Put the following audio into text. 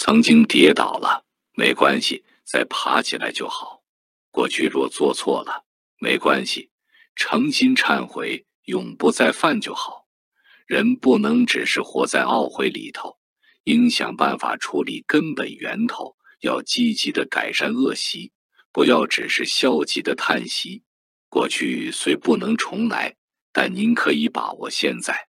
曾经跌倒了没关系再爬起来就好。过去若做错了没关系诚心忏悔永不再犯就好。人不能只是活在懊悔里头应想办法处理根本源头要积极的改善恶习不要只是消极的叹息。过去虽不能重来但您可以把握现在